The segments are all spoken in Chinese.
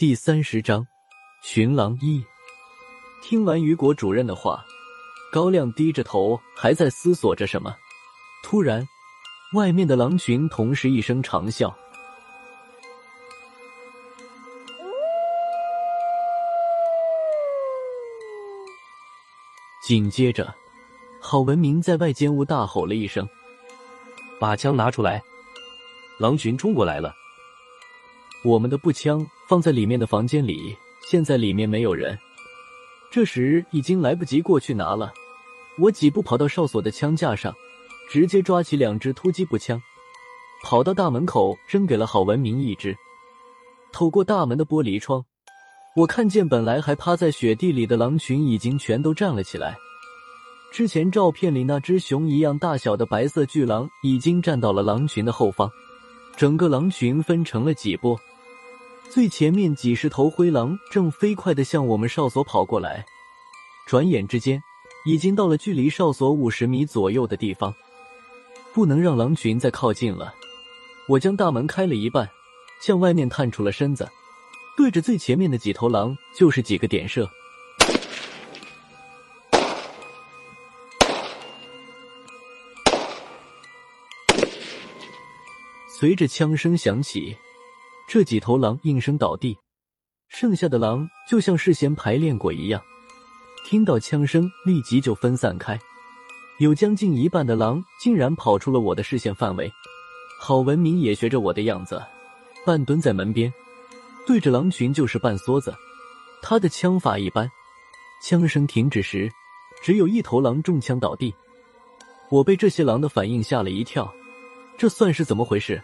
第三十章，寻狼一。听完雨果主任的话，高亮低着头，还在思索着什么。突然，外面的狼群同时一声长啸，紧接着，郝文明在外间屋大吼了一声：“把枪拿出来！狼群冲过来了！”我们的步枪放在里面的房间里，现在里面没有人。这时已经来不及过去拿了，我几步跑到哨所的枪架上，直接抓起两支突击步枪，跑到大门口扔给了郝文明一支。透过大门的玻璃窗，我看见本来还趴在雪地里的狼群已经全都站了起来。之前照片里那只熊一样大小的白色巨狼已经站到了狼群的后方，整个狼群分成了几波。最前面几十头灰狼正飞快的向我们哨所跑过来，转眼之间，已经到了距离哨所五十米左右的地方。不能让狼群再靠近了，我将大门开了一半，向外面探出了身子，对着最前面的几头狼就是几个点射。随着枪声响起。这几头狼应声倒地，剩下的狼就像事先排练过一样，听到枪声立即就分散开。有将近一半的狼竟然跑出了我的视线范围。郝文明也学着我的样子，半蹲在门边，对着狼群就是半梭子。他的枪法一般，枪声停止时，只有一头狼中枪倒地。我被这些狼的反应吓了一跳，这算是怎么回事？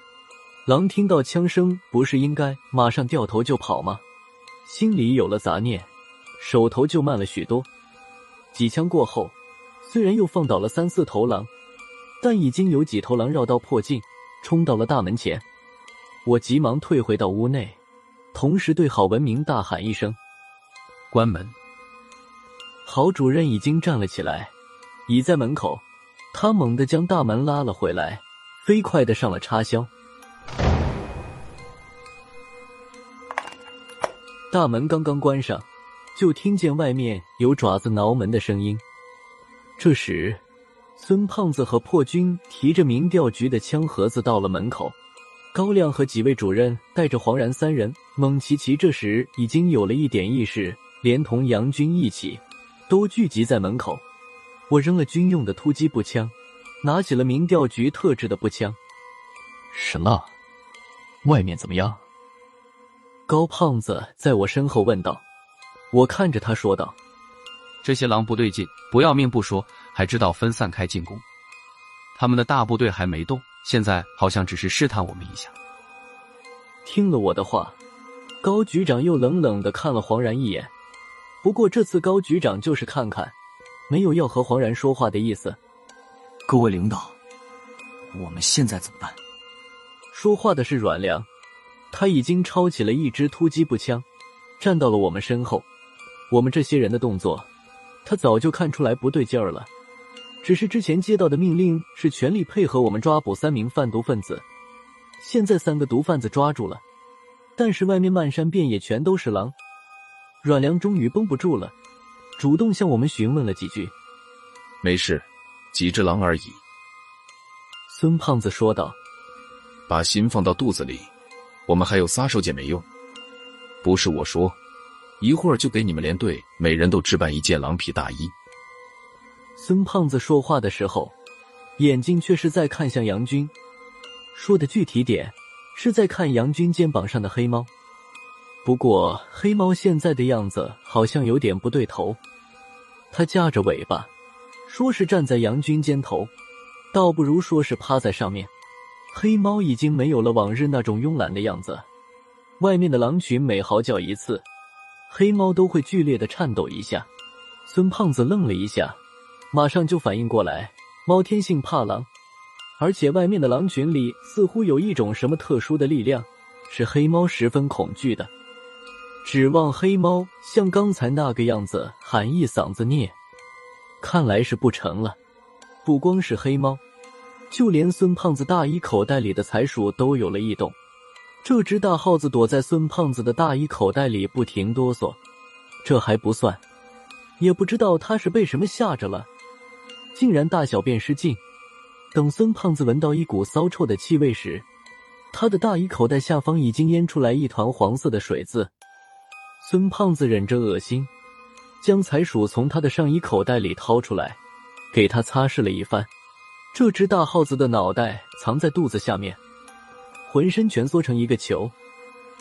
狼听到枪声，不是应该马上掉头就跑吗？心里有了杂念，手头就慢了许多。几枪过后，虽然又放倒了三四头狼，但已经有几头狼绕道破镜，冲到了大门前。我急忙退回到屋内，同时对郝文明大喊一声：“关门！”郝主任已经站了起来，倚在门口，他猛地将大门拉了回来，飞快的上了插销。大门刚刚关上，就听见外面有爪子挠门的声音。这时，孙胖子和破军提着民调局的枪盒子到了门口。高亮和几位主任带着黄然三人，蒙奇奇这时已经有了一点意识，连同杨军一起，都聚集在门口。我扔了军用的突击步枪，拿起了民调局特制的步枪。什么，外面怎么样？高胖子在我身后问道：“我看着他说道，这些狼不对劲，不要命不说，还知道分散开进攻。他们的大部队还没动，现在好像只是试探我们一下。”听了我的话，高局长又冷冷的看了黄然一眼。不过这次高局长就是看看，没有要和黄然说话的意思。各位领导，我们现在怎么办？说话的是阮良。他已经抄起了一支突击步枪，站到了我们身后。我们这些人的动作，他早就看出来不对劲儿了。只是之前接到的命令是全力配合我们抓捕三名贩毒分子，现在三个毒贩子抓住了，但是外面漫山遍野全都是狼。阮良终于绷不住了，主动向我们询问了几句。没事，几只狼而已。孙胖子说道：“把心放到肚子里。”我们还有杀手锏没用，不是我说，一会儿就给你们连队每人都置办一件狼皮大衣。孙胖子说话的时候，眼睛却是在看向杨军，说的具体点是在看杨军肩膀上的黑猫。不过黑猫现在的样子好像有点不对头，它夹着尾巴，说是站在杨军肩头，倒不如说是趴在上面。黑猫已经没有了往日那种慵懒的样子，外面的狼群每嚎叫一次，黑猫都会剧烈的颤抖一下。孙胖子愣了一下，马上就反应过来，猫天性怕狼，而且外面的狼群里似乎有一种什么特殊的力量，是黑猫十分恐惧的。指望黑猫像刚才那个样子喊一嗓子孽，看来是不成了。不光是黑猫。就连孙胖子大衣口袋里的财鼠都有了异动，这只大耗子躲在孙胖子的大衣口袋里不停哆嗦。这还不算，也不知道他是被什么吓着了，竟然大小便失禁。等孙胖子闻到一股骚臭的气味时，他的大衣口袋下方已经淹出来一团黄色的水渍。孙胖子忍着恶心，将财鼠从他的上衣口袋里掏出来，给他擦拭了一番。这只大耗子的脑袋藏在肚子下面，浑身蜷缩成一个球，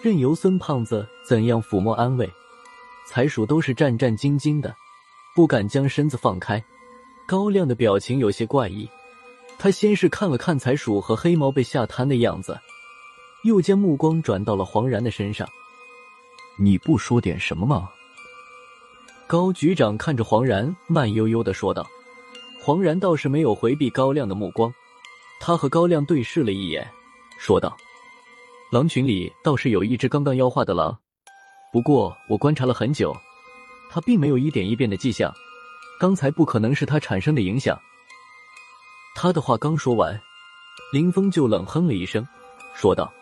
任由孙胖子怎样抚摸安慰。财鼠都是战战兢兢的，不敢将身子放开。高亮的表情有些怪异，他先是看了看财鼠和黑毛被吓瘫的样子，又将目光转到了黄然的身上。你不说点什么吗？高局长看着黄然，慢悠悠的说道。黄然倒是没有回避高亮的目光，他和高亮对视了一眼，说道：“狼群里倒是有一只刚刚妖化的狼。”不过我观察了很久，他并没有一点异变的迹象，刚才不可能是他产生的影响。他的话刚说完，林峰就冷哼了一声，说道：“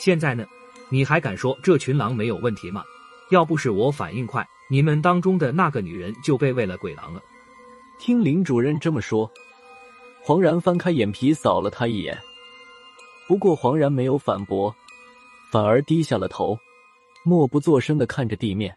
现在呢，你还敢说这群狼没有问题吗？要不是我反应快，你们当中的那个女人就被喂了鬼狼了。”听林主任这么说，黄然翻开眼皮扫了他一眼，不过黄然没有反驳，反而低下了头。默不作声的看着地面。